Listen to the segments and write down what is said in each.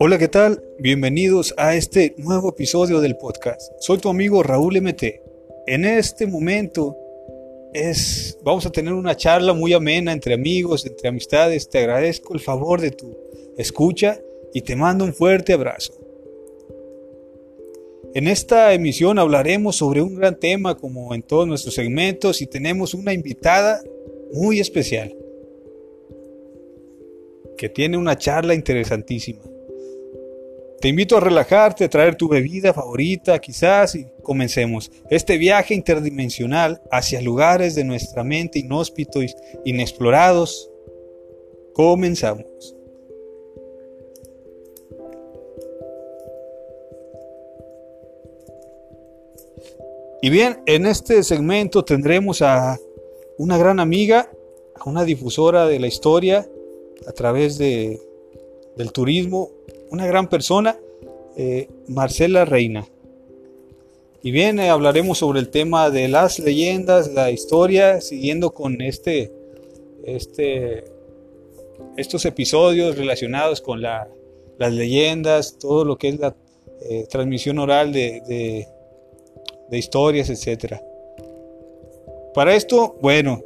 Hola, ¿qué tal? Bienvenidos a este nuevo episodio del podcast. Soy tu amigo Raúl MT. En este momento es vamos a tener una charla muy amena entre amigos, entre amistades. Te agradezco el favor de tu escucha y te mando un fuerte abrazo. En esta emisión hablaremos sobre un gran tema como en todos nuestros segmentos y tenemos una invitada muy especial que tiene una charla interesantísima. Te invito a relajarte, a traer tu bebida favorita quizás y comencemos este viaje interdimensional hacia lugares de nuestra mente inhóspitos, inexplorados. Comenzamos. Y bien, en este segmento tendremos a una gran amiga, a una difusora de la historia a través de, del turismo, una gran persona, eh, Marcela Reina. Y bien, eh, hablaremos sobre el tema de las leyendas, la historia, siguiendo con este, este, estos episodios relacionados con la, las leyendas, todo lo que es la eh, transmisión oral de, de, de historias, etc. Para esto, bueno,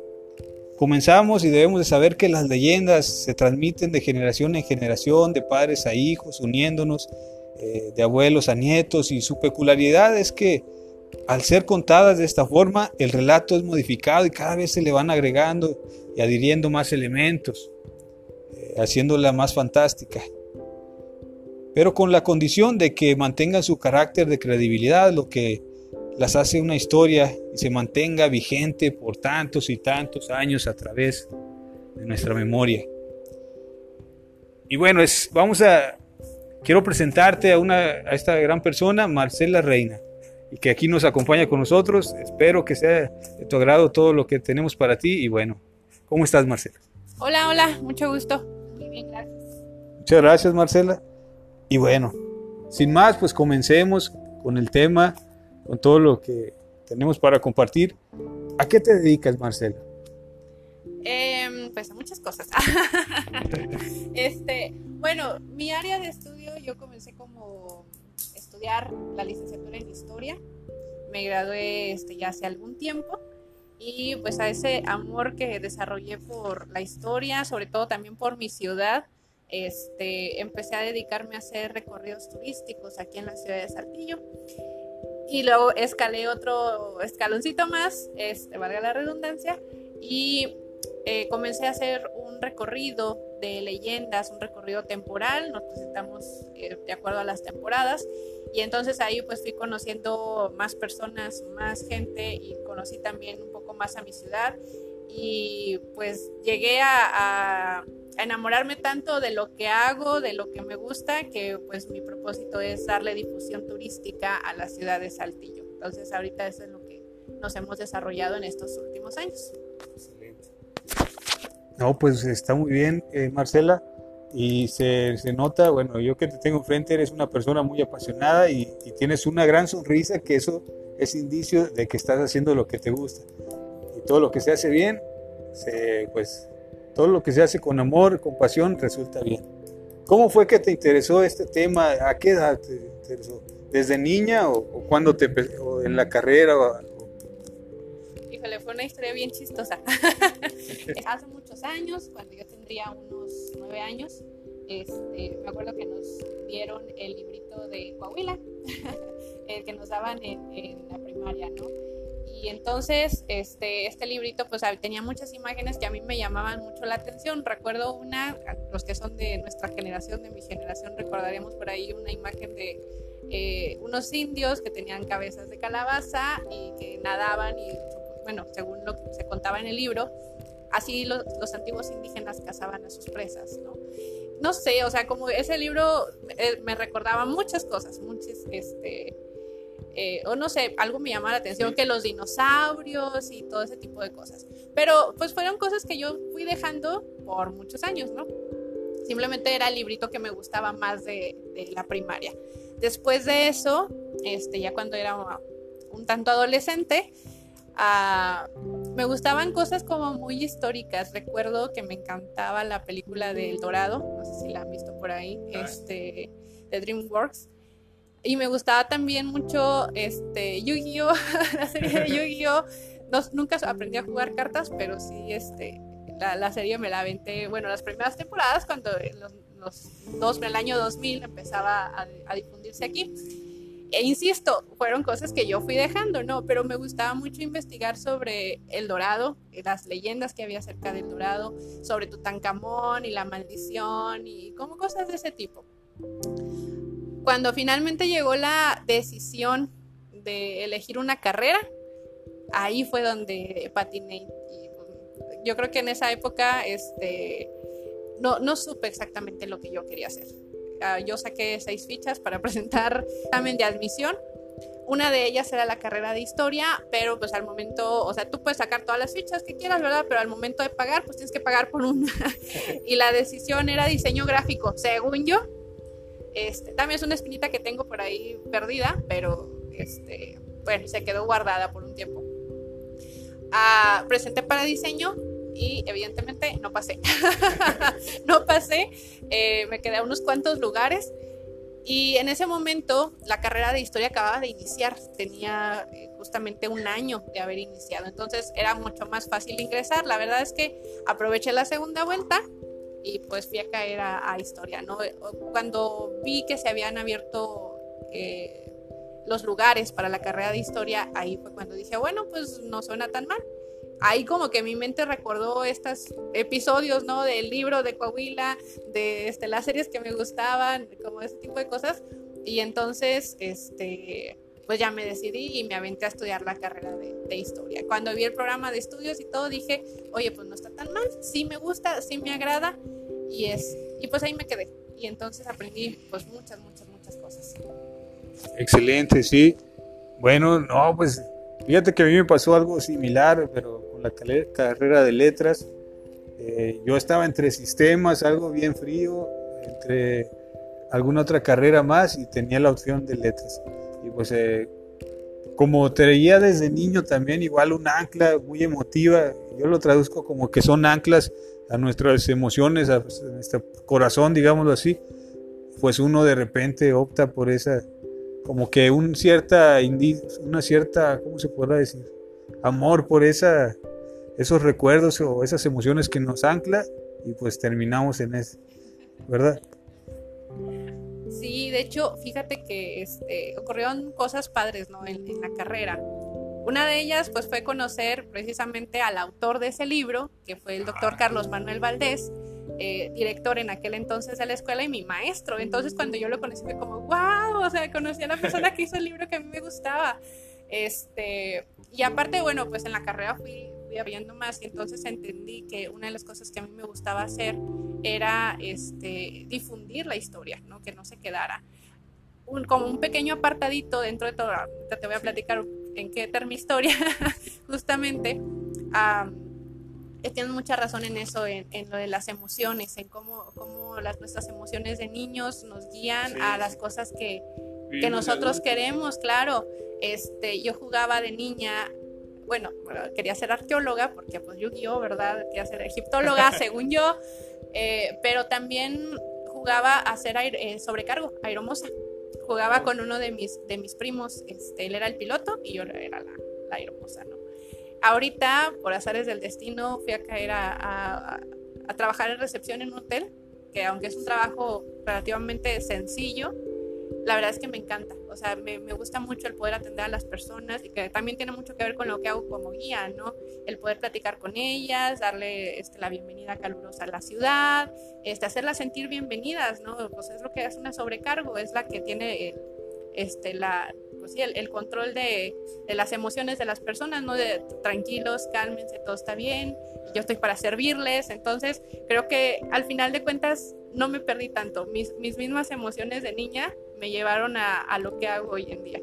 Comenzamos y debemos de saber que las leyendas se transmiten de generación en generación, de padres a hijos, uniéndonos, eh, de abuelos a nietos, y su peculiaridad es que al ser contadas de esta forma, el relato es modificado y cada vez se le van agregando y adhiriendo más elementos, eh, haciéndola más fantástica. Pero con la condición de que mantengan su carácter de credibilidad, lo que las hace una historia y se mantenga vigente por tantos y tantos años a través de nuestra memoria. Y bueno, es, vamos a, quiero presentarte a, una, a esta gran persona, Marcela Reina, y que aquí nos acompaña con nosotros. Espero que sea de tu agrado todo lo que tenemos para ti. Y bueno, ¿cómo estás, Marcela? Hola, hola, mucho gusto. Muy bien, gracias. Muchas gracias, Marcela. Y bueno, sin más, pues comencemos con el tema con todo lo que tenemos para compartir. ¿A qué te dedicas, Marcela? Eh, pues a muchas cosas. este, bueno, mi área de estudio, yo comencé como estudiar la licenciatura en historia. Me gradué este, ya hace algún tiempo y pues a ese amor que desarrollé por la historia, sobre todo también por mi ciudad, este, empecé a dedicarme a hacer recorridos turísticos aquí en la ciudad de Saltillo y luego escalé otro escaloncito más, este, valga la redundancia, y eh, comencé a hacer un recorrido de leyendas, un recorrido temporal, nos presentamos eh, de acuerdo a las temporadas, y entonces ahí pues fui conociendo más personas, más gente, y conocí también un poco más a mi ciudad, y pues llegué a enamorarme tanto de lo que hago, de lo que me gusta, que pues mi propósito es darle difusión turística a la ciudad de Saltillo. Entonces ahorita eso es lo que nos hemos desarrollado en estos últimos años. Excelente. No, pues está muy bien, eh, Marcela. Y se, se, nota, bueno, yo que te tengo enfrente, eres una persona muy apasionada y, y tienes una gran sonrisa, que eso es indicio de que estás haciendo lo que te gusta. Y todo lo que se hace bien, se, pues todo lo que se hace con amor, con pasión, resulta bien. ¿Cómo fue que te interesó este tema? ¿A qué edad te interesó? ¿Desde niña o, o cuando te o en la carrera? O, Híjole, fue una historia bien chistosa. Hace muchos años, cuando yo tendría unos nueve años, este, me acuerdo que nos dieron el librito de Coahuila, el que nos daban en, en la primaria, ¿no? Y entonces este, este librito pues tenía muchas imágenes que a mí me llamaban mucho la atención. Recuerdo una, los que son de nuestra generación, de mi generación, recordaremos por ahí una imagen de eh, unos indios que tenían cabezas de calabaza y que nadaban y, bueno, según lo que se contaba en el libro, así los, los antiguos indígenas cazaban a sus presas, ¿no? No sé, o sea, como ese libro eh, me recordaba muchas cosas, muchas, este, eh, o no sé, algo me llama la atención, que los dinosaurios y todo ese tipo de cosas. Pero pues fueron cosas que yo fui dejando por muchos años, ¿no? Simplemente era el librito que me gustaba más de, de la primaria. Después de eso, este, ya cuando era un tanto adolescente, Ah, me gustaban cosas como muy históricas. Recuerdo que me encantaba la película de El Dorado, no sé si la han visto por ahí, este, de DreamWorks. Y me gustaba también mucho este, Yu-Gi-Oh! la serie de Yu-Gi-Oh! nunca aprendí a jugar cartas, pero sí este, la, serie me la aventé, bueno, las primeras temporadas cuando los, los dos, el año 2000 empezaba a, a difundirse aquí. E insisto, fueron cosas que yo fui dejando, ¿no? Pero me gustaba mucho investigar sobre el dorado, las leyendas que había acerca del dorado, sobre Tutankamón y la maldición y como cosas de ese tipo. Cuando finalmente llegó la decisión de elegir una carrera, ahí fue donde patiné. Y, pues, yo creo que en esa época este, no, no supe exactamente lo que yo quería hacer. Ah, yo saqué seis fichas para presentar examen de admisión. Una de ellas era la carrera de historia, pero pues al momento, o sea, tú puedes sacar todas las fichas que quieras, ¿verdad? Pero al momento de pagar, pues tienes que pagar por una. y la decisión era diseño gráfico, según yo. Este, también es una espinita que tengo por ahí perdida, pero este, bueno, se quedó guardada por un tiempo. Ah, presenté para diseño y evidentemente no pasé. no pasé, eh, me quedé a unos cuantos lugares y en ese momento la carrera de historia acababa de iniciar, tenía eh, justamente un año de haber iniciado, entonces era mucho más fácil ingresar. La verdad es que aproveché la segunda vuelta y pues fui a caer a, historia, ¿no? Cuando vi que se habían abierto... Eh, los lugares para la carrera de historia, ahí fue cuando dije, bueno, pues no suena tan mal ahí como que mi mente recordó estos episodios, ¿no? Del libro de Coahuila, de este, las series que me gustaban, como ese tipo de cosas. Y entonces, este, pues ya me decidí y me aventé a estudiar la carrera de, historia. Cuando vi el programa de estudios y todo, dije, oye, pues no está tan mal, sí me gusta, sí me agrada. Y, es, y pues ahí me quedé. Y entonces aprendí pues muchas, muchas, muchas cosas. Excelente, sí. Bueno, no, pues fíjate que a mí me pasó algo similar, pero la carrera de letras. Eh, yo estaba entre sistemas, algo bien frío, entre alguna otra carrera más y tenía la opción de letras. Y pues eh, como traía desde niño también igual un ancla muy emotiva, yo lo traduzco como que son anclas a nuestras emociones, a nuestro corazón, digámoslo así, pues uno de repente opta por esa, como que un cierta, una cierta, ¿cómo se podrá decir? Amor por esa esos recuerdos o esas emociones que nos ancla y pues terminamos en eso, ¿verdad? Sí, de hecho, fíjate que este, ocurrieron cosas padres ¿no? en, la carrera. Una de ellas pues fue conocer precisamente al autor de ese libro, que fue el doctor Carlos Manuel Valdés, eh, director en aquel entonces de la escuela y mi maestro. Entonces cuando yo lo conocí fue como, wow, o sea, conocí a la persona que hizo el libro que a mí me gustaba. Este, y aparte, bueno, pues en la carrera fui viendo más y entonces entendí que una de las cosas que a mí me gustaba hacer era este, difundir la historia, ¿no? que no se quedara un, como un pequeño apartadito dentro de todo, te voy a platicar en qué termina historia, justamente. tienes mucha razón en eso, en, lo de las emociones, en cómo, cómo las, nuestras emociones de niños nos guían a las cosas que, que nosotros queremos, claro. Este, yo jugaba de niña bueno, quería ser arqueóloga, porque pues Yu-Gi-Oh, ¿verdad? Quería ser egiptóloga, según yo, eh, pero también jugaba a ser eh, sobrecargo, aeromosa. Jugaba con uno de mis, de mis primos, este, él era el piloto y yo era la, la aeromoza, ¿no? Ahorita, por azares del destino, fui a caer a, a trabajar en recepción en un hotel, que aunque es un trabajo relativamente sencillo, la verdad es que me encanta. O sea, me, gusta mucho el poder atender a las personas y que también tiene mucho que ver con lo que hago como guía, ¿no? El poder platicar con ellas, darle este, la bienvenida calurosa a la ciudad, este, hacerlas sentir bienvenidas, ¿no? Pues es lo que hace una sobrecargo, es la que tiene este, la, pues sí, el, control de, las emociones de las personas, ¿no? De tranquilos, cálmense, todo está bien, yo estoy para servirles. Entonces, creo que al final de cuentas no me perdí tanto. Mis mismas emociones de niña me llevaron a, lo que hago hoy en día.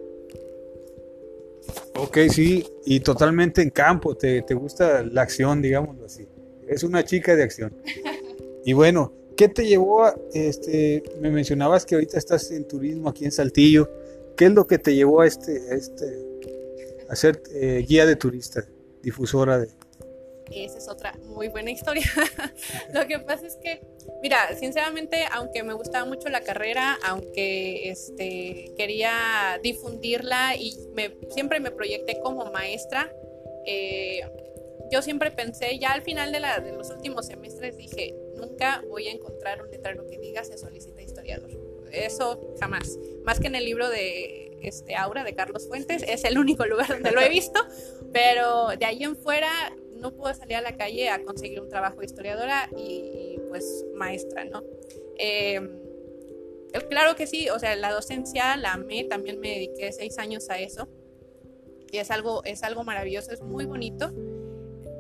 Ok, sí, y totalmente en campo, te, gusta la acción, digámoslo así. Es una chica de acción. Y bueno, ¿qué te llevó a, este, me mencionabas que ahorita estás en turismo aquí en Saltillo, ¿qué es lo que te llevó a este, este, a ser eh, guía de turista, difusora de... Esa es otra muy buena historia. Lo que pasa es que, mira, sinceramente, aunque me gustaba mucho la carrera, aunque este, quería difundirla y me, siempre me proyecté como maestra, eh, yo siempre pensé, ya al final de, la, de, los últimos semestres dije, nunca voy a encontrar un letrero que diga se solicita historiador. Eso jamás. Más que en el libro de este, Aura de Carlos Fuentes, es el único lugar donde lo he visto, pero de ahí en fuera no puedo salir a la calle a conseguir un trabajo de historiadora y, pues maestra, ¿no? Em, claro que sí, o sea, la docencia la amé, también me dediqué seis años a eso y es algo, es algo maravilloso, es muy bonito.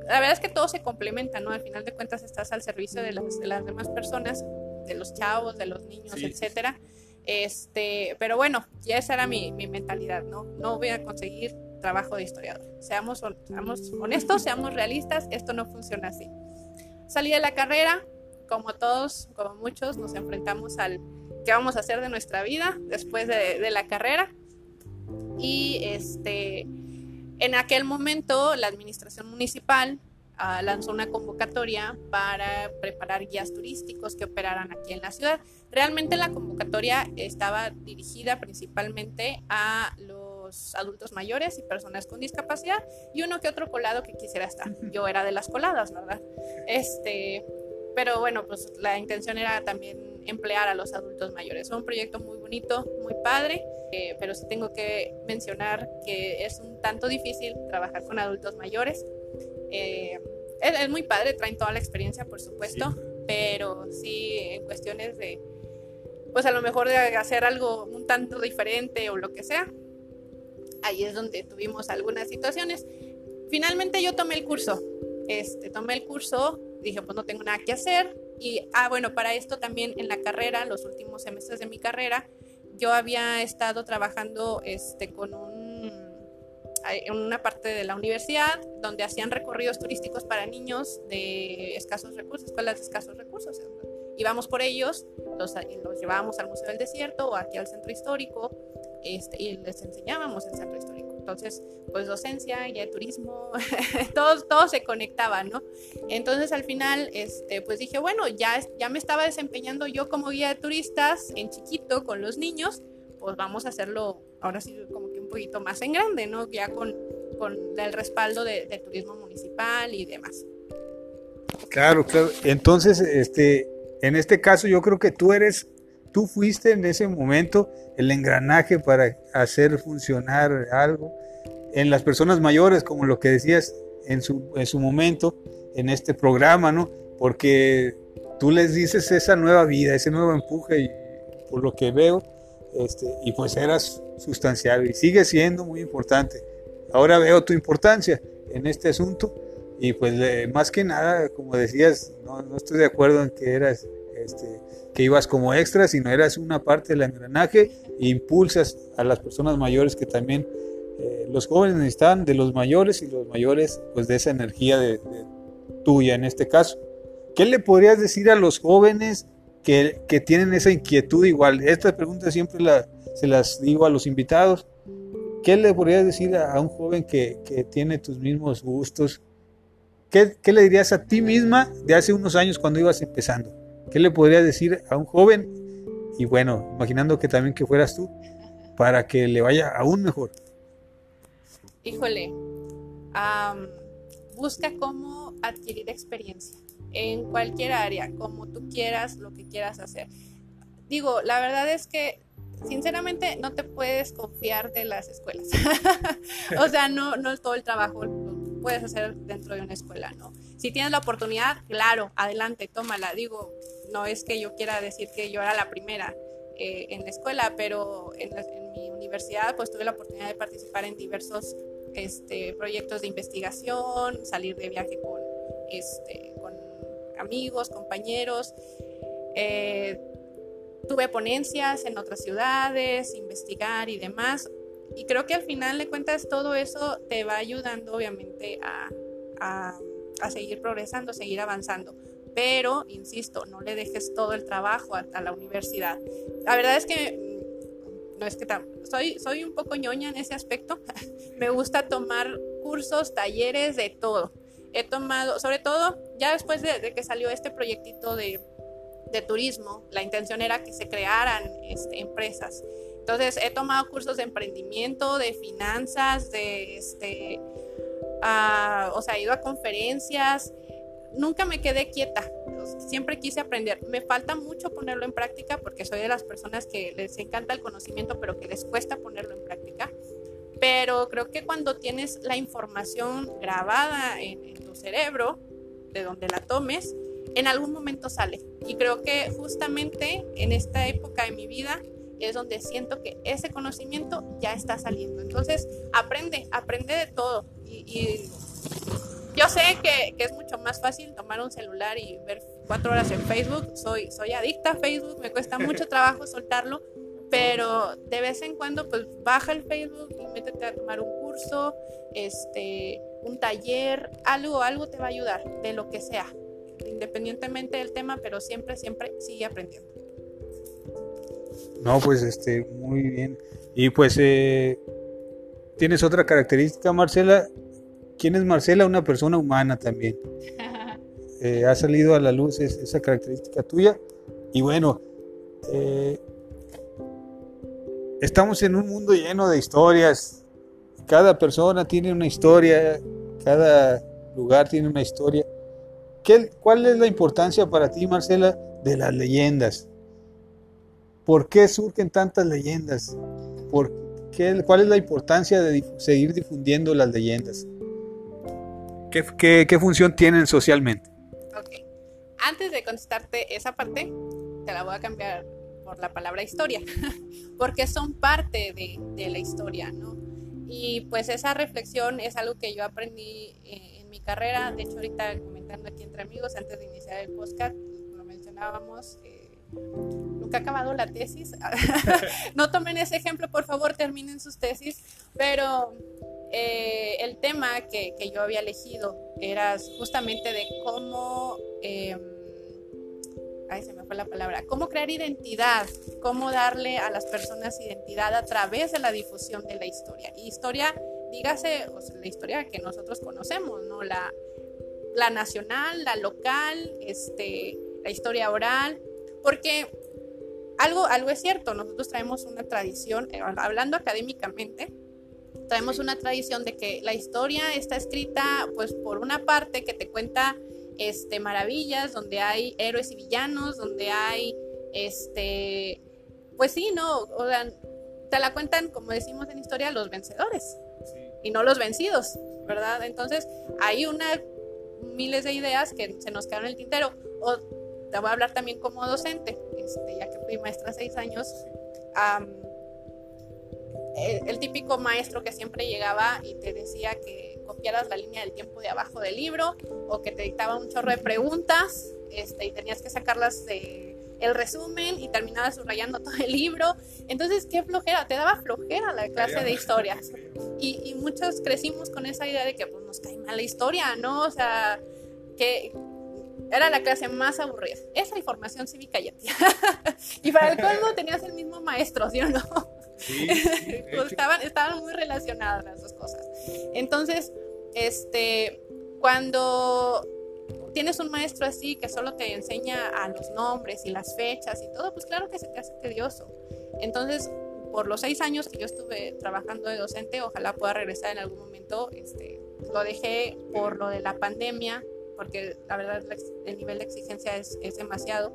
La verdad es que todo se complementa, ¿no? Al final de cuentas estás al servicio de las, de las demás personas, de los chavos, de los niños, etcétera. Este, pero bueno, ya esa era mi, mi mentalidad, ¿no? No voy a conseguir trabajo de historiador. Seamos, seamos honestos, seamos realistas, esto no funciona así. Salí de la carrera, como todos, como muchos, nos enfrentamos al qué vamos a hacer de nuestra vida después de, de la carrera. Y este, en aquel momento la administración municipal uh, lanzó una convocatoria para preparar guías turísticos que operaran aquí en la ciudad. Realmente la convocatoria estaba dirigida principalmente a los adultos mayores y personas con discapacidad y uno que otro colado que quisiera estar. Yo era de las coladas, ¿verdad? Este, pero bueno, pues la intención era también emplear a los adultos mayores. Fue un proyecto muy bonito, muy padre, eh, pero sí tengo que mencionar que es un tanto difícil trabajar con adultos mayores. Eh, es, muy padre, traen toda la experiencia, por supuesto, pero sí en cuestiones de, pues a lo mejor de hacer algo un tanto diferente o lo que sea, ahí es donde tuvimos algunas situaciones. Finalmente yo tomé el curso, este, tomé el curso, dije pues no tengo nada que hacer y, ah, bueno, para esto también en la carrera, los últimos semestres de mi carrera, yo había estado trabajando este, con un, en una parte de la universidad donde hacían recorridos turísticos para niños de escasos recursos, escuelas de escasos recursos. Íbamos por ellos, los, los llevábamos al Museo del Desierto o aquí al Centro Histórico este, y les enseñábamos el centro histórico. Entonces, pues docencia, guía de turismo, todo, todo se conectaba, ¿no? Entonces al final, este, pues dije, bueno, ya, ya me estaba desempeñando yo como guía de turistas en chiquito con los niños, pues vamos a hacerlo ahora sí como que un poquito más en grande, ¿no? Ya con, con el respaldo de, de turismo municipal y demás. Claro, claro. Entonces, este, en este caso yo creo que tú eres Tú fuiste en ese momento el engranaje para hacer funcionar algo en las personas mayores, como lo que decías en su, en su momento, en este programa, ¿no? Porque tú les dices esa nueva vida, ese nuevo empuje, y por lo que veo, este, y pues eras sustancial y sigue siendo muy importante. Ahora veo tu importancia en este asunto y pues más que nada, como decías, no, no estoy de acuerdo en que eras este, que ibas como extra, sino eras una parte del engranaje e impulsas a las personas mayores que también eh, los jóvenes necesitan de los mayores y los mayores pues de esa energía de, tuya en este caso. ¿Qué le podrías decir a los jóvenes que, que tienen esa inquietud igual? Esta pregunta siempre la, se las digo a los invitados. ¿Qué le podrías decir a, un joven que, que, tiene tus mismos gustos? ¿Qué, ¿Qué le dirías a ti misma de hace unos años cuando ibas empezando? ¿Qué le podría decir a un joven? Y bueno, imaginando que también que fueras tú, para que le vaya aún mejor. Híjole, busca cómo adquirir experiencia en cualquier área, como tú quieras, lo que quieras hacer. Digo, la verdad es que sinceramente no te puedes confiar de las escuelas. o sea, no, no todo el trabajo puedes hacer dentro de una escuela, ¿no? Si tienes la oportunidad, claro, adelante, tómala. Digo, no es que yo quiera decir que yo era la primera eh, en la escuela, pero en, mi universidad pues tuve la oportunidad de participar en diversos este, proyectos de investigación, salir de viaje con, este, con amigos, compañeros. Eh, tuve ponencias en otras ciudades, investigar y demás. Y creo que al final de cuentas todo eso te va ayudando obviamente a, a, a seguir progresando, seguir avanzando pero, insisto, no le dejes todo el trabajo a, la universidad. La verdad es que no es que soy, soy un poco ñoña en ese aspecto. me gusta tomar cursos, talleres, de todo. He tomado, sobre todo, ya después de, que salió este proyectito de, de, turismo, la intención era que se crearan este, empresas. Entonces, he tomado cursos de emprendimiento, de finanzas, de, este, ah, o sea, he ido a conferencias, nunca me quedé quieta, siempre quise aprender. Me falta mucho ponerlo en práctica porque soy de las personas que les encanta el conocimiento, pero que les cuesta ponerlo en práctica. Pero creo que cuando tienes la información grabada en, tu cerebro, de donde la tomes, en algún momento sale. Y creo que justamente en esta época de mi vida es donde siento que ese conocimiento ya está saliendo. Entonces, aprende, aprende de todo. y yo sé que, que, es mucho más fácil tomar un celular y ver cuatro horas en Facebook. Soy, soy adicta a Facebook, me cuesta mucho trabajo soltarlo, pero de vez en cuando pues baja el Facebook y métete a tomar un curso, este, un taller, algo, algo te va a ayudar, de lo que sea, independientemente del tema, pero siempre, siempre sigue aprendiendo. No, pues este, muy bien. Y pues eh, tienes otra característica, Marcela, ¿Quién es Marcela? Una persona humana también. Eh, ha salido a la luz esa característica tuya. Y bueno, eh, estamos en un mundo lleno de historias. Cada persona tiene una historia, cada lugar tiene una historia. ¿Qué, ¿Cuál es la importancia para ti, Marcela, de las leyendas? ¿Por qué surgen tantas leyendas? ¿Por qué, ¿Cuál es la importancia de seguir difundiendo las leyendas? ¿Qué, función tienen socialmente? Ok. Antes de contestarte esa parte, te la voy a cambiar por la palabra historia, porque son parte de, la historia, ¿no? Y pues esa reflexión es algo que yo aprendí eh, en mi carrera, de hecho ahorita comentando aquí entre amigos, antes de iniciar el podcast, lo mencionábamos, eh, nunca he acabado la tesis, no tomen ese ejemplo, por favor, terminen sus tesis, pero eh, el tema que, yo había elegido era justamente de cómo, eh, ay, se me fue la palabra, cómo crear identidad, cómo darle a las personas identidad a través de la difusión de la historia. Y historia, dígase, la historia que nosotros conocemos, ¿no? La, la nacional, la local, este, la historia oral, porque algo, algo es cierto, nosotros traemos una tradición, eh, hablando académicamente, traemos una tradición de que la historia está escrita, pues por una parte que te cuenta este, maravillas, donde hay héroes y villanos, donde hay, este, pues sí, ¿no? O sea, te la cuentan, como decimos en historia, los vencedores y no los vencidos, ¿verdad? Entonces, hay una, miles de ideas que se nos quedan en el tintero. O te voy a hablar también como docente, este, ya que fui maestra seis años el, típico maestro que siempre llegaba y te decía que copiaras la línea del tiempo de abajo del libro o que te dictaba un chorro de preguntas este, y tenías que sacarlas de el resumen y terminabas subrayando todo el libro. Entonces, qué flojera, te daba flojera la clase de historias. Y, y muchos crecimos con esa idea de que pues, nos cae mal la historia, ¿no? O sea, que era la clase más aburrida. Esa información cívica ya. y para el colmo tenías el mismo maestro, ¿sí o no? Pues estaban, estaban muy relacionadas las dos cosas. Entonces, este, cuando tienes un maestro así que solo te enseña a los nombres y las fechas y todo, pues claro que se te hace tedioso. Entonces, por los seis años que yo estuve trabajando de docente, ojalá pueda regresar en algún momento. Este, lo dejé por lo de la pandemia, porque la verdad el nivel de exigencia es, es demasiado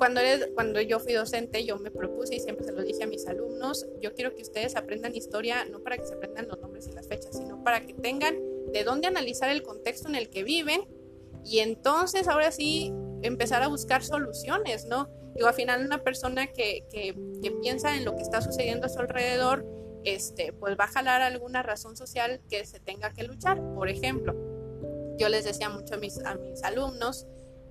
cuando, cuando yo fui docente, yo me propuse y siempre se lo dije a mis alumnos, yo quiero que ustedes aprendan historia no para que se aprendan los nombres y las fechas, sino para que tengan de dónde analizar el contexto en el que viven y entonces ahora sí empezar a buscar soluciones, ¿no? Digo, al final una persona que, que, que piensa en lo que está sucediendo a su alrededor, este, pues va a jalar alguna razón social que se tenga que luchar. Por ejemplo, yo les decía mucho a mis, a mis alumnos,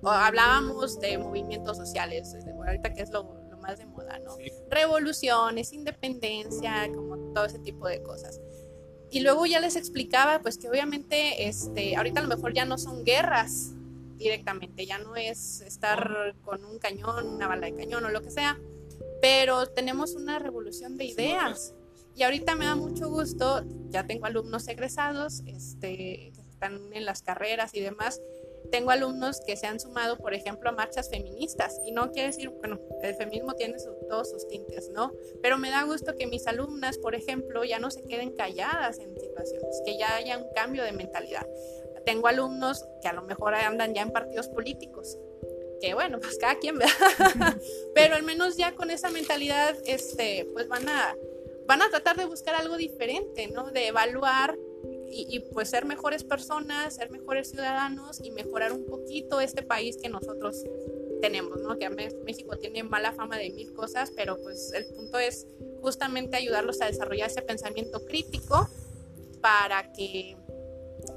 hablábamos de movimientos sociales, ahorita que es lo, más de moda, ¿no? Revoluciones, independencia, como todo ese tipo de cosas. Y luego ya les explicaba, pues que obviamente, este, ahorita a lo mejor ya no son guerras directamente, ya no es estar con un cañón, una bala de cañón o lo que sea, pero tenemos una revolución de ideas. Y ahorita me da mucho gusto, ya tengo alumnos egresados, este, que están en las carreras y demás, tengo alumnos que se han sumado, por ejemplo, a marchas feministas. Y no quiere decir, bueno, el feminismo tiene todos sus tintes, ¿no? Pero me da gusto que mis alumnas, por ejemplo, ya no se queden calladas en situaciones, que ya haya un cambio de mentalidad. Tengo alumnos que a lo mejor andan ya en partidos políticos, que bueno, pues cada quien, Pero al menos ya con esa mentalidad, este, pues van a, van a tratar de buscar algo diferente, ¿no? De evaluar y, pues ser mejores personas, ser mejores ciudadanos y mejorar un poquito este país que nosotros tenemos, ¿no? Que México tiene mala fama de mil cosas, pero pues el punto es justamente ayudarlos a desarrollar ese pensamiento crítico para que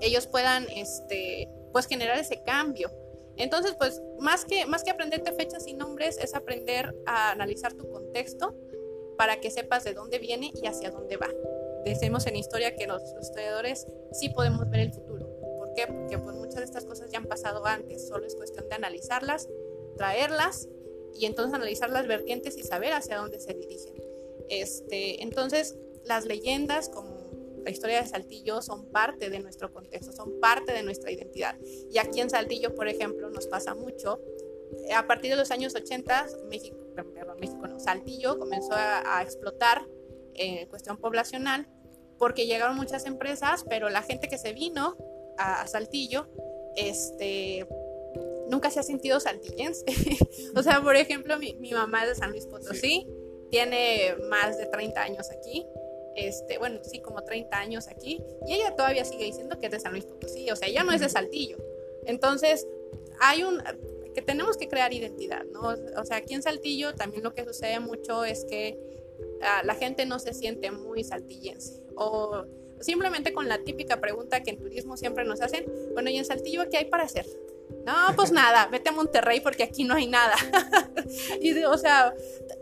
ellos puedan, este, pues generar ese cambio. Entonces, pues más que, más que aprenderte fechas y nombres, es aprender a analizar tu contexto para que sepas de dónde viene y hacia dónde va decimos en historia que los, estudiadores sí podemos ver el futuro. ¿Por qué? Porque pues, muchas de estas cosas ya han pasado antes, solo es cuestión de analizarlas, traerlas y entonces analizar las vertientes y saber hacia dónde se dirigen. Este, entonces, las leyendas como la historia de Saltillo son parte de nuestro contexto, son parte de nuestra identidad. Y aquí en Saltillo, por ejemplo, nos pasa mucho. A partir de los años 80, México, perdón, México no, Saltillo comenzó a, a explotar en cuestión poblacional, porque llegaron muchas empresas, pero la gente que se vino a, Saltillo, este, nunca se ha sentido saltillense. o sea, por ejemplo, mi, mi, mamá es de San Luis Potosí, tiene más de 30 años aquí. Este, bueno, sí, como 30 años aquí, y ella todavía sigue diciendo que es de San Luis Potosí, o sea, ella no es de Saltillo. Entonces, hay un que tenemos que crear identidad, ¿no? O sea, aquí en Saltillo también lo que sucede mucho es que la gente no se siente muy saltillense. O simplemente con la típica pregunta que en turismo siempre nos hacen, bueno, ¿y en Saltillo qué hay para hacer? No, pues nada, vete a Monterrey porque aquí no hay nada. y o sea,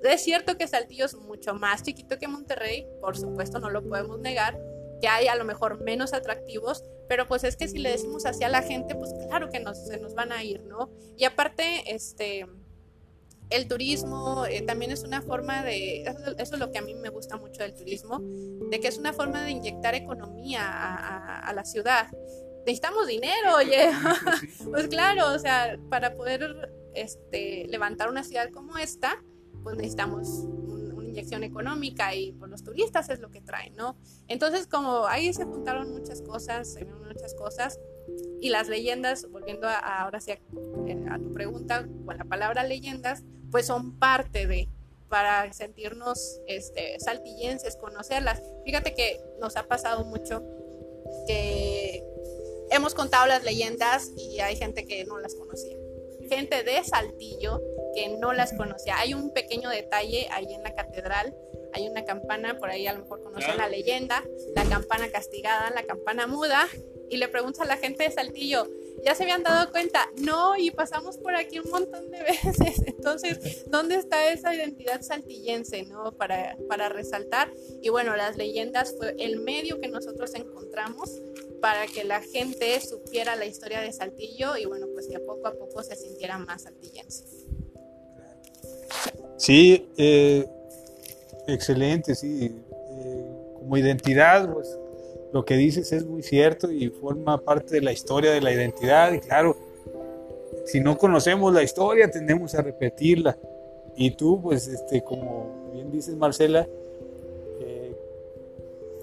es cierto que Saltillo es mucho más chiquito que Monterrey, por supuesto, no lo podemos negar, que hay a lo mejor menos atractivos, pero pues es que si le decimos así a la gente, pues claro que nos, se nos van a ir, ¿no? Y aparte, este, el turismo eh, también es una forma de, eso, es lo que a mí me gusta mucho del turismo, de que es una forma de inyectar economía a, la ciudad. Necesitamos dinero, oye. pues claro, o sea, para poder este, levantar una ciudad como esta, pues necesitamos una inyección económica y pues los turistas es lo que traen, ¿no? Entonces, como ahí se juntaron muchas cosas, se vieron muchas cosas, y las leyendas, volviendo a, ahora sí a, eh, a, tu pregunta, con la palabra leyendas, pues son parte de, para sentirnos este, saltillenses, conocerlas. Fíjate que nos ha pasado mucho que hemos contado las leyendas y hay gente que no las conocía. Gente de Saltillo que no las conocía. Hay un pequeño detalle ahí en la catedral. Hay una campana, por ahí a lo mejor conocen la leyenda, la campana castigada, la campana muda, y le pregunta a la gente de Saltillo, ya se habían dado cuenta, no, y pasamos por aquí un montón de veces. Entonces, ¿dónde está esa identidad saltillense, no? Para, para resaltar. Y bueno, las leyendas fue el medio que nosotros encontramos para que la gente supiera la historia de Saltillo y bueno, pues que poco a poco se sintiera más saltillense. Sí, eh, excelente, sí. Eh, como identidad, pues lo que dices es muy cierto y forma parte de la historia de la identidad. Y claro, si no conocemos la historia tendemos a repetirla. Y tú pues este como bien dices Marcela eh,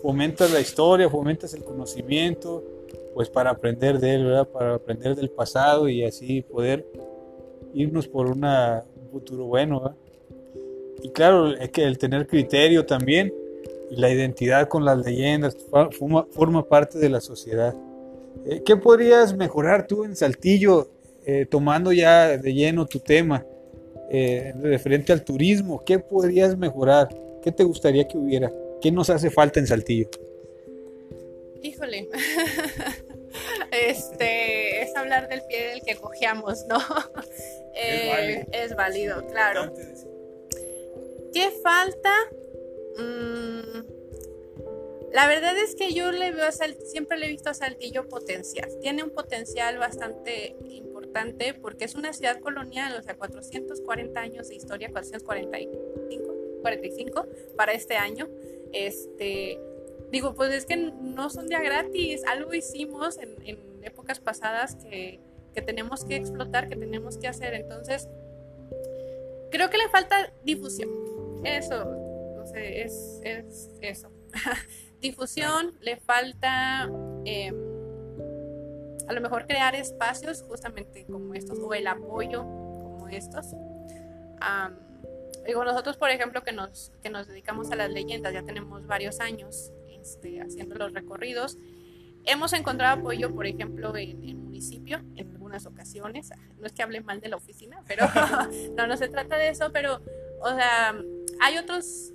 fomentas la historia, fomentas el conocimiento pues para aprender de él, ¿verdad? Para aprender del pasado y así poder irnos por un futuro bueno, Y claro, es que el tener criterio también, y la identidad con las leyendas forma, forma parte de la sociedad. Eh, ¿Qué podrías mejorar tú en Saltillo, eh, tomando ya de lleno tu tema, eh, referente al turismo? ¿Qué podrías mejorar? ¿Qué te gustaría que hubiera? ¿Qué nos hace falta en Saltillo? Híjole, este es hablar del pie del que cojeamos, ¿no? es válido claro. ¿Qué falta? Mm, La verdad es que yo le veo a siempre le he visto a Saltillo potencial. Tiene un potencial bastante importante porque es una ciudad colonial, o sea, 440 años de historia, 445, 45 para este año. Este, digo, pues es que no son día gratis, algo hicimos en, épocas pasadas que tenemos que explotar, que tenemos que hacer. Entonces, creo que le falta difusión. Eso, es, es eso. difusión, le falta em, a lo mejor crear espacios justamente como estos o el apoyo como estos. digo, nosotros, por ejemplo, que nos, que nos dedicamos a las leyendas, ya tenemos varios años este, haciendo los recorridos. Hemos encontrado apoyo, por ejemplo, en el municipio, en algunas ocasiones. No es que hable mal de la oficina, pero no, no se trata de eso, pero, o sea, hay otros,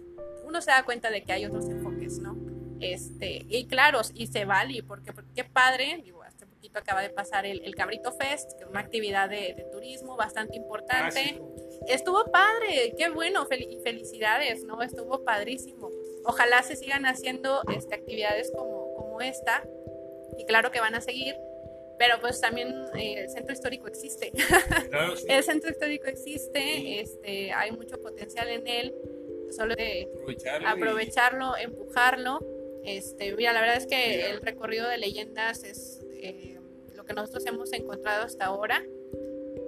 uno se da cuenta de que hay otros enfoques, ¿no? Este, y claro, y se vale, porque, porque qué padre, digo, hace poquito acaba de pasar el, Cabrito Fest, que es una actividad de, turismo bastante importante. Estuvo padre, qué bueno, y felicidades, ¿no? Estuvo padrísimo. Ojalá se sigan haciendo este, actividades como, como esta, y claro que van a seguir, pero pues también eh, el centro histórico existe. el centro histórico existe, este, hay mucho potencial en él, solo de aprovecharlo empujarlo este, mira, la verdad es que el recorrido de leyendas es eh, lo que nosotros hemos encontrado hasta ahora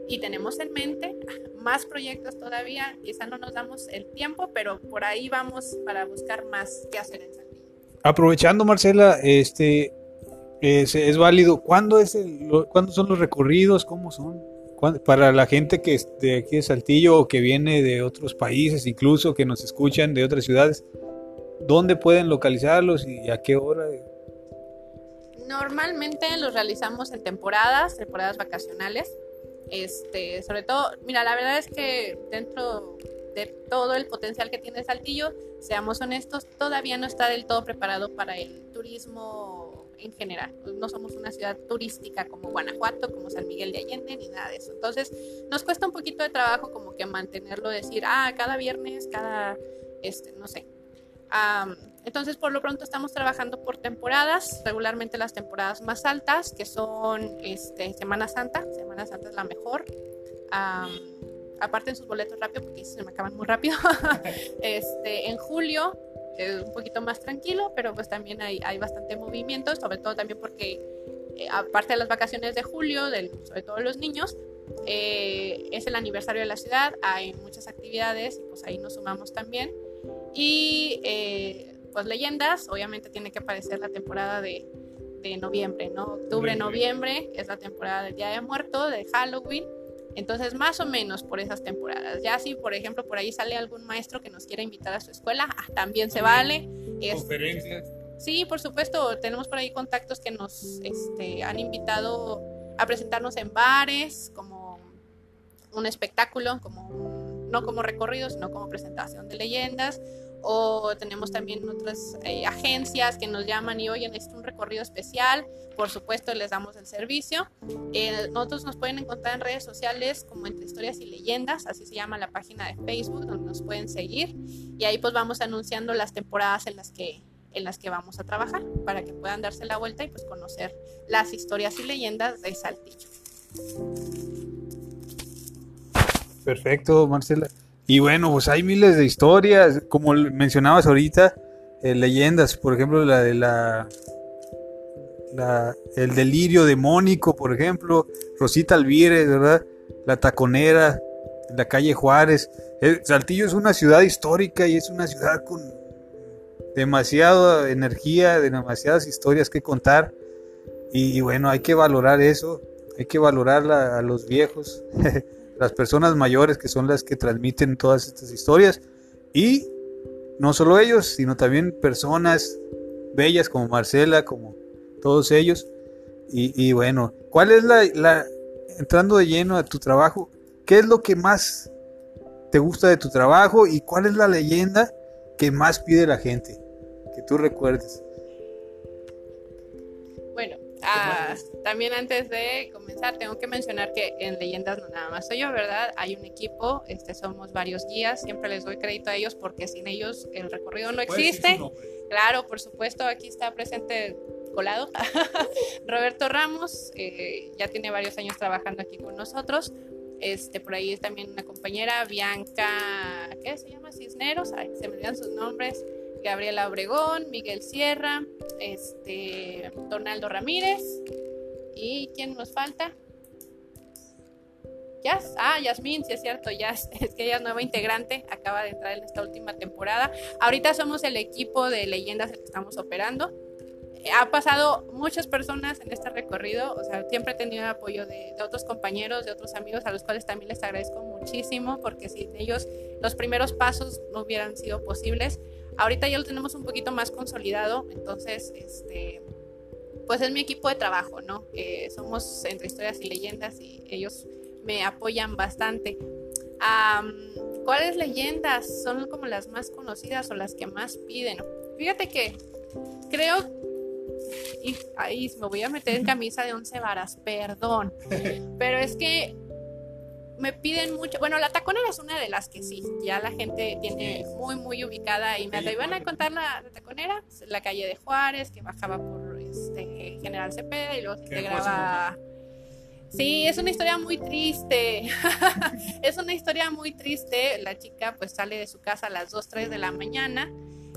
y tenemos en mente más proyectos todavía. Quizá no nos damos el tiempo, pero por ahí vamos para buscar más que hacer en Saltillo. Aprovechando, Marcela, este es, válido. ¿Cuándo, es ¿Cuándo son los recorridos? ¿Cómo son? Para la gente que es de aquí de Saltillo o que viene de otros países, incluso que nos escuchan de otras ciudades, ¿Dónde pueden localizarlos y a qué hora? Normalmente los realizamos en temporadas, temporadas vacacionales. Este, sobre todo, mira, la verdad es que dentro de todo el potencial que tiene Saltillo, seamos honestos, todavía no está del todo preparado para el turismo en general. No somos una ciudad turística como Guanajuato, como San Miguel de Allende, ni nada de eso. Entonces, nos cuesta un poquito de trabajo como que mantenerlo, decir, ah, cada viernes, cada, este, no sé, entonces, por lo pronto estamos trabajando por temporadas, regularmente las temporadas más altas, que son este, Semana Santa. Semana Santa es la mejor. aparte en sus boletos rápido, porque se me acaban muy rápido. este, en julio es un poquito más tranquilo, pero pues también hay, hay bastante movimiento, sobre todo también porque eh, aparte de las vacaciones de julio, del, sobre todo los niños, eh, es el aniversario de la ciudad, hay muchas actividades y pues ahí nos sumamos también. Y eh, pues leyendas, obviamente tiene que aparecer la temporada de, de noviembre, ¿no? Octubre, noviembre es la temporada del Día de Muerto, de Halloween. Entonces, más o menos por esas temporadas. Ya si, por ejemplo, por ahí sale algún maestro que nos quiera invitar a su escuela, ah, también se vale. Conferencias. Sí, por supuesto. Tenemos por ahí contactos que nos este, han invitado a presentarnos en bares, como un espectáculo, como no como recorrido, sino como presentación de leyendas o tenemos también otras eh, agencias que nos llaman y oye, necesito un recorrido especial, por supuesto les damos el servicio. Eh, nosotros nos pueden encontrar en redes sociales como Entre Historias y Leyendas, así se llama la página de Facebook donde nos pueden seguir y ahí pues vamos anunciando las temporadas en las que en las que vamos a trabajar para que puedan darse la vuelta y pues conocer las historias y leyendas de Saltillo. Perfecto, Marcela. Y bueno, pues hay miles de historias, como mencionabas ahorita, eh, leyendas, por ejemplo, la de la, el delirio demónico, por ejemplo, Rosita Alvírez, ¿verdad? La taconera, la calle Juárez. Saltillo es una ciudad histórica y es una ciudad con demasiada energía, demasiadas historias que contar. Y, bueno, hay que valorar eso, hay que valorar a los viejos. las personas mayores que son las que transmiten todas estas historias y no solo ellos, sino también personas bellas como Marcela, como todos ellos. Y, bueno, ¿cuál es la, entrando de lleno a tu trabajo, qué es lo que más te gusta de tu trabajo y cuál es la leyenda que más pide la gente? Que tú recuerdes. Ah, también antes de comenzar, tengo que mencionar que en Leyendas no nada más soy yo, ¿verdad? Hay un equipo, este, somos varios guías, siempre les doy crédito a ellos porque sin ellos el recorrido no existe. Claro, por supuesto, aquí está presente colado. Roberto Ramos, eh, ya tiene varios años trabajando aquí con nosotros. Este, por ahí es también una compañera, Bianca, ¿qué se llama? Cisneros, se me olvidan sus nombres. Gabriela Obregón, Miguel Sierra, este, Donaldo Ramírez. ¿Y quién nos falta? Yas, ah, Yasmin, sí es cierto, Yas, es que ella es nueva integrante, acaba de entrar en esta última temporada. Ahorita somos el equipo de leyendas que estamos operando ha pasado muchas personas en este recorrido, o sea, siempre he tenido el apoyo de, otros compañeros, de otros amigos, a los cuales también les agradezco muchísimo, porque sin ellos los primeros pasos no hubieran sido posibles. Ahorita ya lo tenemos un poquito más consolidado, entonces, este, pues es mi equipo de trabajo, ¿no? somos entre historias y leyendas y ellos me apoyan bastante. ¿Cuáles leyendas son como las más conocidas o las que más piden? Fíjate que creo y ahí me voy a meter en camisa de once varas, perdón. Pero es que me piden mucho. Bueno, la taconera es una de las que sí, ya la gente tiene muy, muy ubicada. Y me iban a contar la, taconera, la calle de Juárez, que bajaba por este, General Cepeda y luego se integraba. Sí, es una historia muy triste. es una historia muy triste. La chica pues sale de su casa a las 2, 3 de la mañana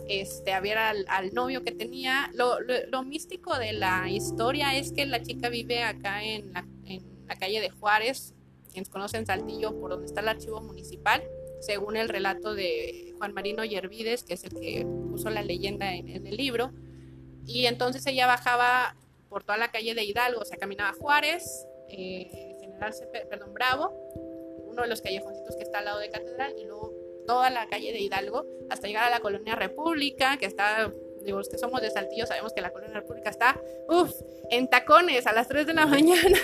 este, a ver al, novio que tenía. Lo, místico de la historia es que la chica vive acá en la, calle de Juárez, quienes conocen Saltillo, por donde está el archivo municipal, según el relato de Juan Marino Yervides, que es el que puso la leyenda en, el libro. Y entonces ella bajaba por toda la calle de Hidalgo, o sea, caminaba Juárez, eh, General perdón, Bravo, uno de los callejoncitos que está al lado de Catedral, y luego toda la calle de Hidalgo hasta llegar a la colonia República, que está, digo, los que somos de Saltillo sabemos que la colonia República está, uff, en tacones a las 3 de la mañana.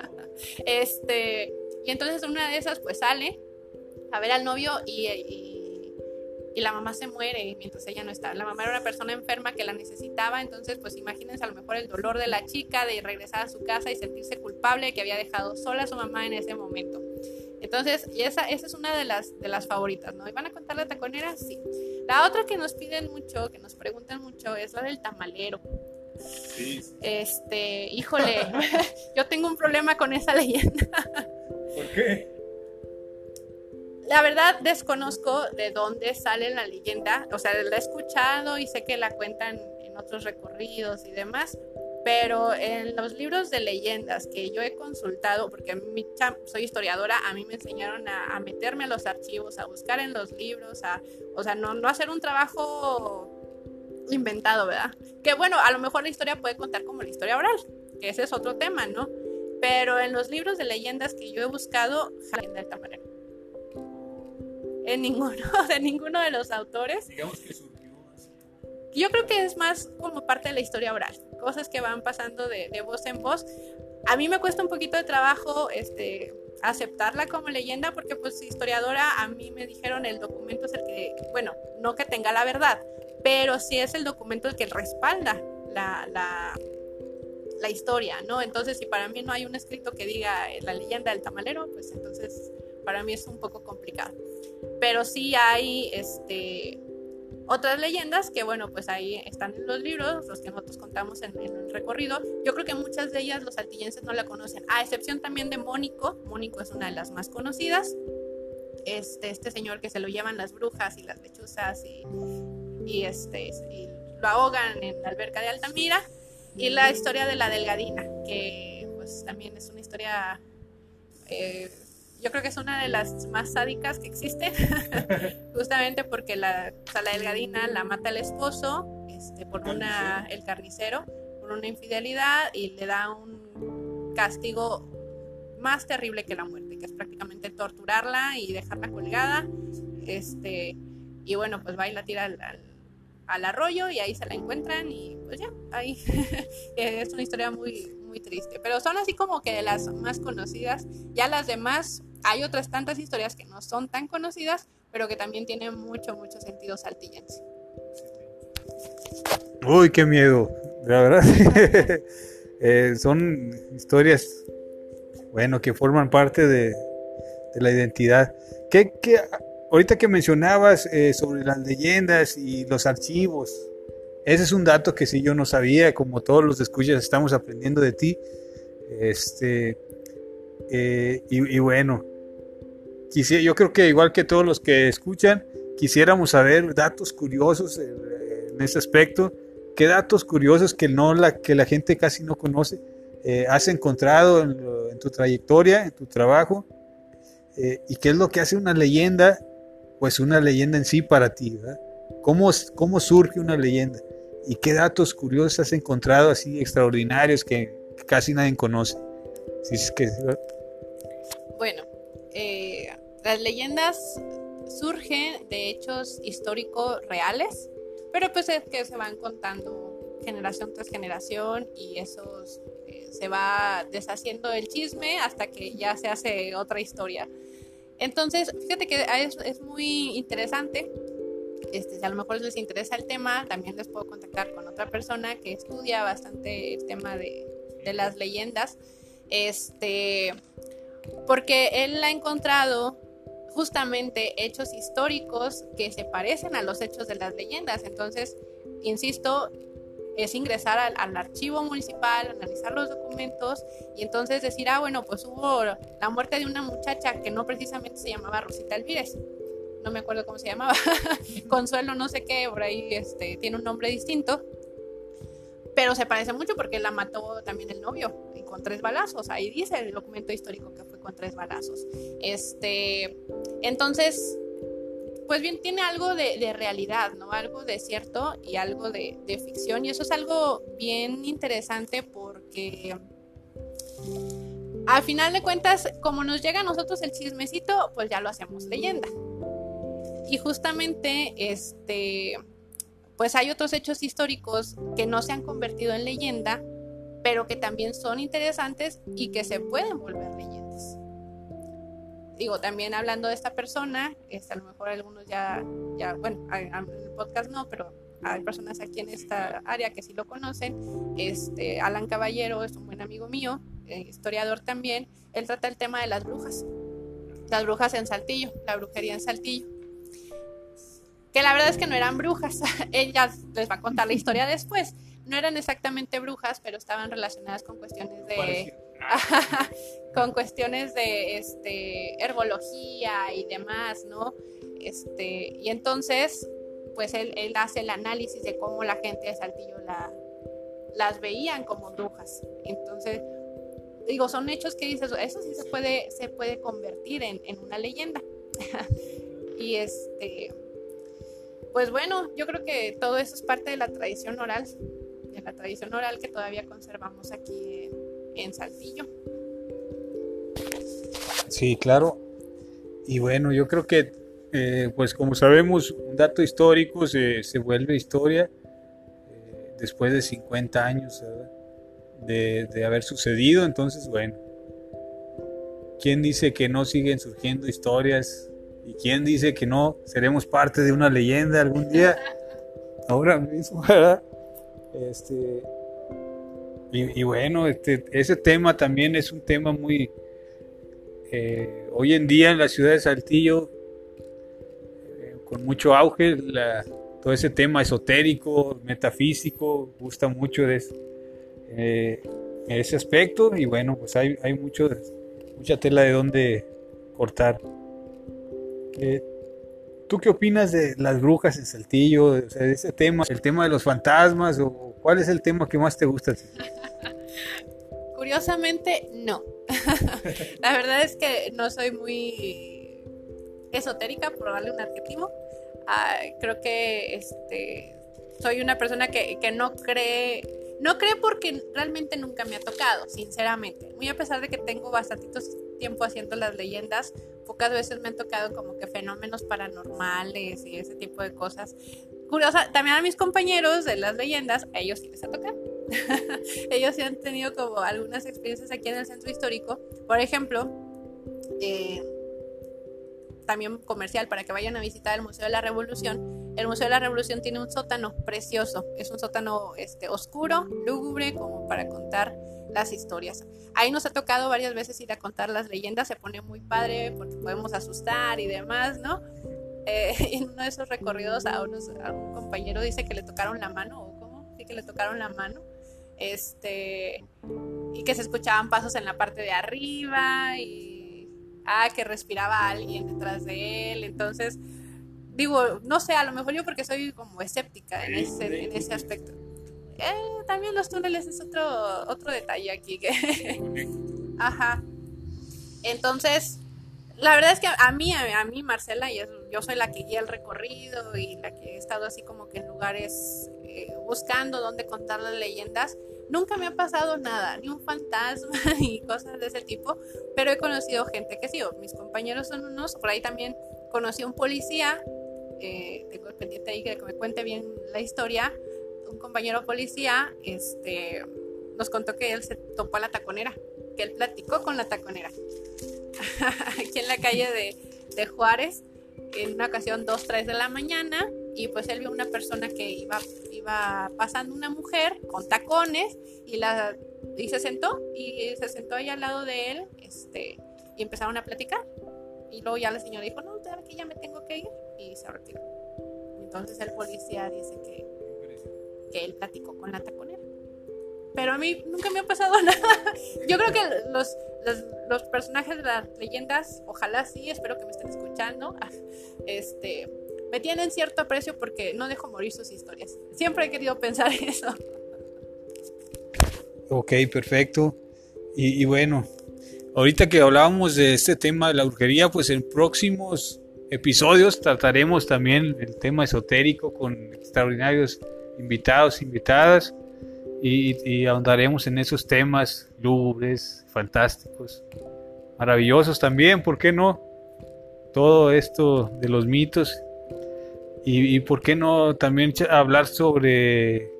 este, y entonces una de esas pues sale a ver al novio y, y, la mamá se muere mientras ella no está. La mamá era una persona enferma que la necesitaba, entonces pues imagínense a lo mejor el dolor de la chica de regresar a su casa y sentirse culpable que había dejado sola a su mamá en ese momento. Entonces, y esa, esa es una de las, de las favoritas, ¿no? ¿Y van a contar la taconera? Sí. La otra que nos piden mucho, que nos preguntan mucho, es la del tamalero. Sí. Este, híjole, yo tengo un problema con esa leyenda. ¿Por qué? La verdad desconozco de dónde sale la leyenda, o sea, la he escuchado y sé que la cuentan en otros recorridos y demás, pero en los libros de leyendas que yo he consultado, porque mi, soy historiadora, a mí me enseñaron a, meterme a los archivos, a buscar en los libros, a, o sea, no, no hacer un trabajo inventado, ¿verdad? Que bueno, a lo mejor la historia puede contar como la historia oral, que ese es otro tema, ¿no? Pero en los libros de leyendas que yo he buscado, leyenda del tamarero. En ninguno, de ninguno de los autores. Digamos que surgió Yo creo que es más como parte de la historia oral cosas que van pasando de, voz en voz. A mí me cuesta un poquito de trabajo este, aceptarla como leyenda porque pues historiadora a mí me dijeron el documento es el que, bueno, no que tenga la verdad, pero sí es el documento el que respalda la, la, la historia, ¿no? Entonces si para mí no hay un escrito que diga la leyenda del tamalero, pues entonces para mí es un poco complicado. Pero sí hay este, otras leyendas que, bueno, pues ahí están en los libros, los que nosotros contamos en, el recorrido. Yo creo que muchas de ellas los altillenses no la conocen, a excepción también de Mónico. Mónico es una de las más conocidas. Este, este señor que se lo llevan las brujas y las lechuzas y, y este, lo ahogan en la alberca de Altamira. Y la historia de la delgadina, que pues también es una historia... Eh, yo creo que es una de las más sádicas que existen, justamente porque la, o delgadina la mata el esposo, este, por una, el carnicero, por una infidelidad y le da un castigo más terrible que la muerte, que es prácticamente torturarla y dejarla colgada, este, y bueno, pues va y la tira al arroyo y ahí se la encuentran y pues ya, ahí es una historia muy, muy triste. Pero son así como que de las más conocidas. Ya las demás hay otras tantas historias que no son tan conocidas, pero que también tienen mucho, mucho sentido saltillense. Uy, qué miedo, la verdad. Eh, son historias, bueno, que forman parte de, la identidad. ¿Qué, ahorita que mencionabas eh, sobre las leyendas y los archivos, ese es un dato que sí yo no sabía, como todos los escuchas estamos aprendiendo de ti. Este, eh, y, bueno, quisiera, yo creo que igual que todos los que escuchan, quisiéramos saber datos curiosos en, ese aspecto. ¿Qué datos curiosos que, no la, que la gente casi no conoce eh, has encontrado en, tu trayectoria, en tu trabajo? Eh, ¿Y qué es lo que hace una leyenda? Pues una leyenda en sí para ti, ¿verdad? ¿Cómo, ¿Cómo surge una leyenda? ¿Y qué datos curiosos has encontrado así extraordinarios que, casi nadie conoce? Si es que, bueno, eh, las leyendas surgen de hechos históricos reales, pero pues es que se van contando generación tras generación y eso eh, se va deshaciendo el chisme hasta que ya se hace otra historia. Entonces, fíjate que es, muy interesante este, si a lo mejor les interesa el tema, también les puedo contactar con otra persona que estudia bastante el tema de, de las leyendas. Este, porque él ha encontrado justamente hechos históricos que se parecen a los hechos de las leyendas. Entonces, insisto, es ingresar al, al, archivo municipal, analizar los documentos y entonces decir, ah, bueno, pues hubo la muerte de una muchacha que no precisamente se llamaba Rosita Alvírez, no me acuerdo cómo se llamaba, Consuelo no sé qué, por ahí este, tiene un nombre distinto, pero se parece mucho porque la mató también el novio y con tres balazos, ahí dice el documento histórico que fue con tres balazos. Este, entonces, pues bien, tiene algo de, realidad, ¿no? Algo de cierto y algo de, ficción y eso es algo bien interesante porque... Al final de cuentas, como nos llega a nosotros el chismecito, pues ya lo hacemos leyenda. Y justamente, este, pues hay otros hechos históricos que no se han convertido en leyenda, pero que también son interesantes y que se pueden volver leyendas. Digo, también hablando de esta persona, este, a lo mejor algunos ya, ya bueno, en el podcast no, pero hay personas aquí en esta área que sí lo conocen. Este, Alan Caballero es un buen amigo mío, eh, historiador también. Él trata el tema de las brujas, las brujas en Saltillo, la brujería en Saltillo que la verdad es que no eran brujas. Ella les va a contar la historia después. No eran exactamente brujas, pero estaban relacionadas con cuestiones de con cuestiones de este herbología y demás, ¿no? Este, y entonces, pues él, él hace el análisis de cómo la gente de Saltillo la, las veían como brujas. Entonces, digo, son hechos que dices, eso sí se puede, se puede convertir en, en una leyenda. y este pues bueno, yo creo que todo eso es parte de la tradición oral, de la tradición oral que todavía conservamos aquí en, Saltillo. Sí, claro. Y bueno, yo creo que, eh, pues como sabemos, un dato histórico se, vuelve historia eh, después de 50 años de, de haber sucedido. Entonces, bueno, ¿quién dice que no siguen surgiendo historias ¿Y quién dice que no seremos parte de una leyenda algún día? Ahora mismo, ¿verdad? Este, y, bueno, este, ese tema también es un tema muy... Eh, hoy en día en la ciudad de Saltillo, eh, con mucho auge, todo ese tema esotérico, metafísico, gusta mucho de eh, ese aspecto y bueno, pues hay, hay mucho, mucha tela de donde cortar. ¿Tú qué opinas de las brujas en Saltillo? ese tema, el tema de los fantasmas, o cuál es el tema que más te gusta? Curiosamente, no. la verdad es que no soy muy esotérica, por darle un adjetivo. Ah, creo que este, soy una persona que, no cree no creo porque realmente nunca me ha tocado, sinceramente. Muy a pesar de que tengo bastante tiempo haciendo las leyendas, pocas veces me han tocado como que fenómenos paranormales y ese tipo de cosas. Curiosa, también a mis compañeros de las leyendas, a ellos sí les ha tocado. ellos sí han tenido como algunas experiencias aquí en el centro histórico. Por ejemplo, eh, también comercial para que vayan a visitar el Museo de la Revolución el Museo de la Revolución tiene un sótano precioso, es un sótano este, oscuro, lúgubre, como para contar las historias. Ahí nos ha tocado varias veces ir a contar las leyendas, se pone muy padre porque podemos asustar y demás, ¿no? Eh, en uno de esos recorridos a, un compañero dice que le tocaron la mano sentí que le tocaron la mano. Este, y que se escuchaban pasos en la parte de arriba y ah, que respiraba alguien detrás de él. Entonces, digo, no sé, a lo mejor yo porque soy como escéptica en ese, en ese aspecto. Eh, también los túneles es otro, otro detalle aquí que... Ajá. Entonces, la verdad es que a mí, a, mí, Marcela, y yo soy la que guía el recorrido y la que he estado así como que en lugares eh, buscando dónde contar las leyendas. Nunca me ha pasado nada, ni un fantasma ni cosas de ese tipo, pero he conocido gente que sí, mis compañeros son unos, por ahí también conocí a un policía, eh, tengo el pendiente ahí que me cuente bien la historia, un compañero policía, este, nos contó que él se topó a la taconera, que él platicó con la taconera. aquí en la calle de, de, Juárez, en una ocasión 2, 3 de la mañana, y pues él vio una persona que iba, iba pasando una mujer con tacones y, la, y se sentó, y se sentó ahí al lado de él, este, y empezaron a platicar. Y luego ya la señora dijo, no, que ya me tengo que ir, y se retiró. Entonces el policía dice que, que él platicó con la taconera. Pero a mí nunca me ha pasado nada. Yo creo que los, los, personajes de las leyendas, ojalá sí, espero que me estén escuchando, este, me tienen cierto aprecio porque no dejo morir sus historias. Siempre he querido pensar eso. Ok, perfecto. Y, bueno, ahorita que hablábamos de este tema de la brujería, pues en próximos episodios trataremos también el tema esotérico con extraordinarios invitados, invitadas y, ahondaremos en esos temas lúgubres, fantásticos, maravillosos también, ¿por qué no? Todo esto de los mitos y, por qué no también hablar sobre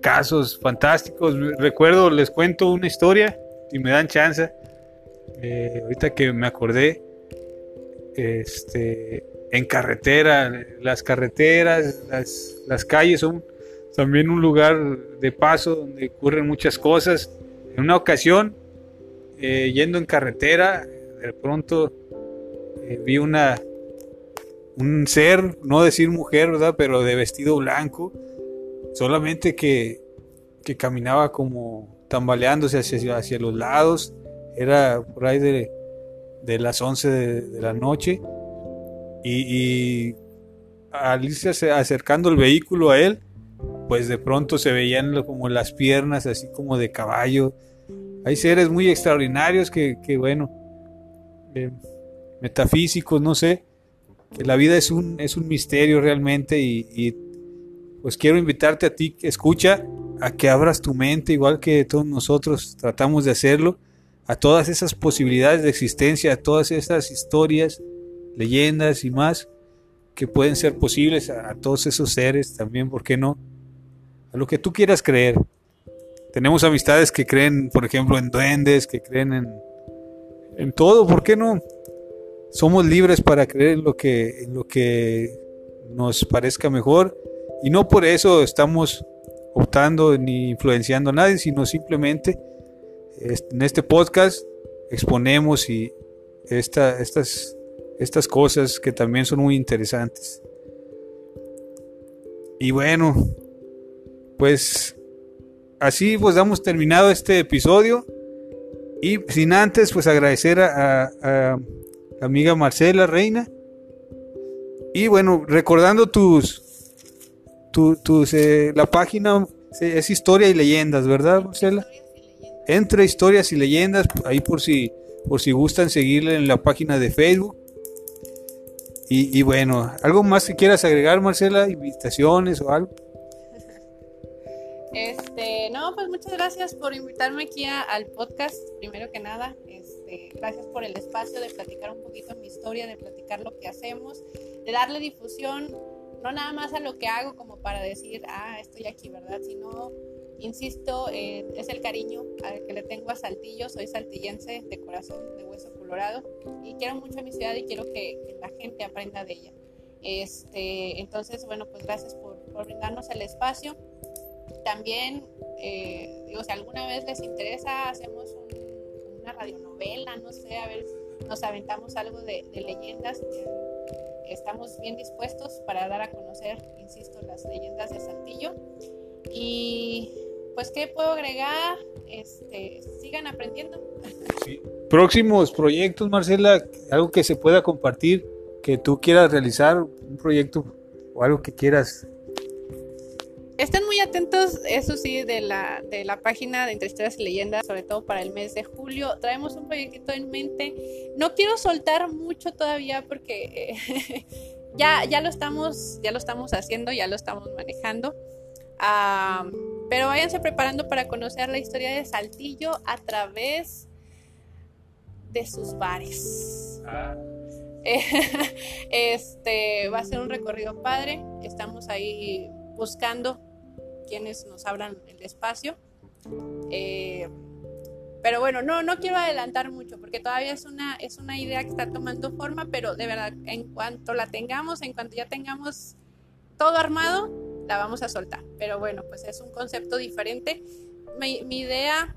casos fantásticos. Recuerdo, les cuento una historia y me dan chance. Eh, ahorita que me acordé, este, en carretera, las carreteras, las, las calles son también un lugar de paso donde ocurren muchas cosas. En una ocasión, eh, yendo en carretera, de pronto eh, vi una un ser, no decir mujer, ¿verdad? Pero de vestido blanco, solamente que, que caminaba como tambaleándose hacia, hacia, los lados. Era por ahí de, de las 11 de, la noche. Y, y al irse acercando el vehículo a él, pues de pronto se veían como las piernas así como de caballo. Hay seres muy extraordinarios que, bueno, eh, metafísicos, no sé, que la vida es un, es un misterio realmente y, pues quiero invitarte a ti escucha, a que abras tu mente, igual que todos nosotros tratamos de hacerlo, a todas esas posibilidades de existencia, a todas esas historias, leyendas y más que pueden ser posibles, a todos esos seres también, ¿por qué no? a lo que tú quieras creer. Tenemos amistades que creen, por ejemplo, en duendes, que creen en, en todo, ¿por qué no? Somos libres para creer lo que, lo que nos parezca mejor y no por eso estamos optando ni influenciando a nadie, sino simplemente en este podcast exponemos y esta, estas, estas cosas que también son muy interesantes. Y bueno, pues así pues damos terminado este episodio y sin antes pues agradecer a, la amiga Marcela Reina. Y bueno recordando tus tus eh, la página es historia y leyendas verdad Marcela entre historias y leyendas ahí por si por si gustan seguirle en la página de Facebook. Y, y bueno algo más que quieras agregar Marcela invitaciones o algo este, no, pues muchas gracias por invitarme aquí al podcast, primero que nada. Este, gracias por el espacio de platicar un poquito mi historia, de platicar lo que hacemos, de darle difusión, no nada más a lo que hago como para decir, ah, estoy aquí, ¿verdad? Sino, insisto, es el cariño al que le tengo a Saltillo. Soy saltillense de corazón, de hueso colorado, y quiero mucho a mi ciudad y quiero que, la gente aprenda de ella. Este, entonces, bueno, pues gracias por, brindarnos el espacio también, eh, digo, si alguna vez les interesa, hacemos una radionovela, no sé, a ver, nos aventamos algo de, leyendas. estamos bien dispuestos para dar a conocer, insisto, las leyendas de Saltillo. Y pues, ¿qué puedo agregar? Este, sigan aprendiendo. Próximos proyectos, Marcela, algo que se pueda compartir, que tú quieras realizar, un proyecto o algo que quieras muy atentos, eso sí, de la, de la página de Entre Historias y Leyendas, sobre todo para el mes de julio. Traemos un proyectito en mente. No quiero soltar mucho todavía porque eh, ya, ya, lo estamos, ya lo estamos haciendo, ya lo estamos manejando. pero váyanse preparando para conocer la historia de Saltillo a través de sus bares. Ah. este va a ser un recorrido padre. Estamos ahí buscando quienes nos abran el espacio. Eh, pero bueno, no, no quiero adelantar mucho porque todavía es una, es una idea que está tomando forma, pero de verdad, en cuanto la tengamos, en cuanto ya tengamos todo armado, la vamos a soltar. Pero bueno, pues es un concepto diferente. Mi, idea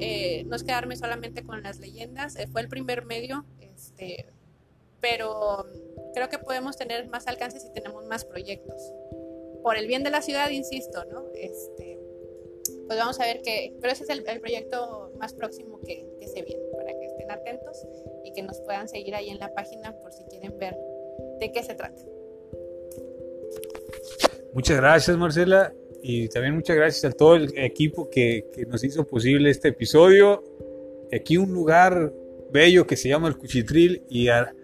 eh, no es quedarme solamente con las leyendas, eh, fue el primer medio, este, pero creo que podemos tener más alcance si tenemos más proyectos por el bien de la ciudad, insisto, ¿no? Este, pues vamos a ver qué, pero ese es el, proyecto más próximo que, se viene, para que estén atentos y que nos puedan seguir ahí en la página por si quieren ver de qué se trata. Muchas gracias, Marcela, y también muchas gracias a todo el equipo que, nos hizo posible este episodio. Aquí un lugar bello que se llama el Cuchitril y a,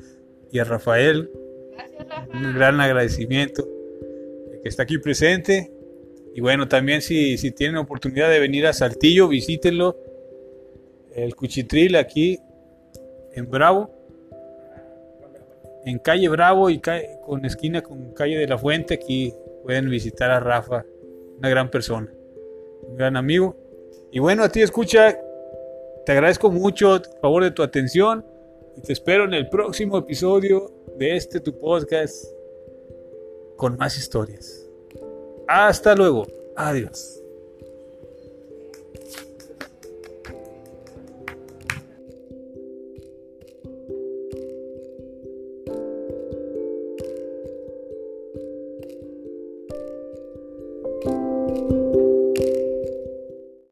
y a Rafael. Gracias, Un gran agradecimiento que está aquí presente. Y bueno, también si, si tienen oportunidad de venir a Saltillo, visítenlo. El Cuchitril aquí en Bravo. En calle Bravo y con esquina con calle de la Fuente. Aquí pueden visitar a Rafa, una gran persona, un gran amigo. Y bueno, a ti escucha, te agradezco mucho a favor de tu atención y te espero en el próximo episodio de este tu podcast con más historias. Hasta luego. Adiós.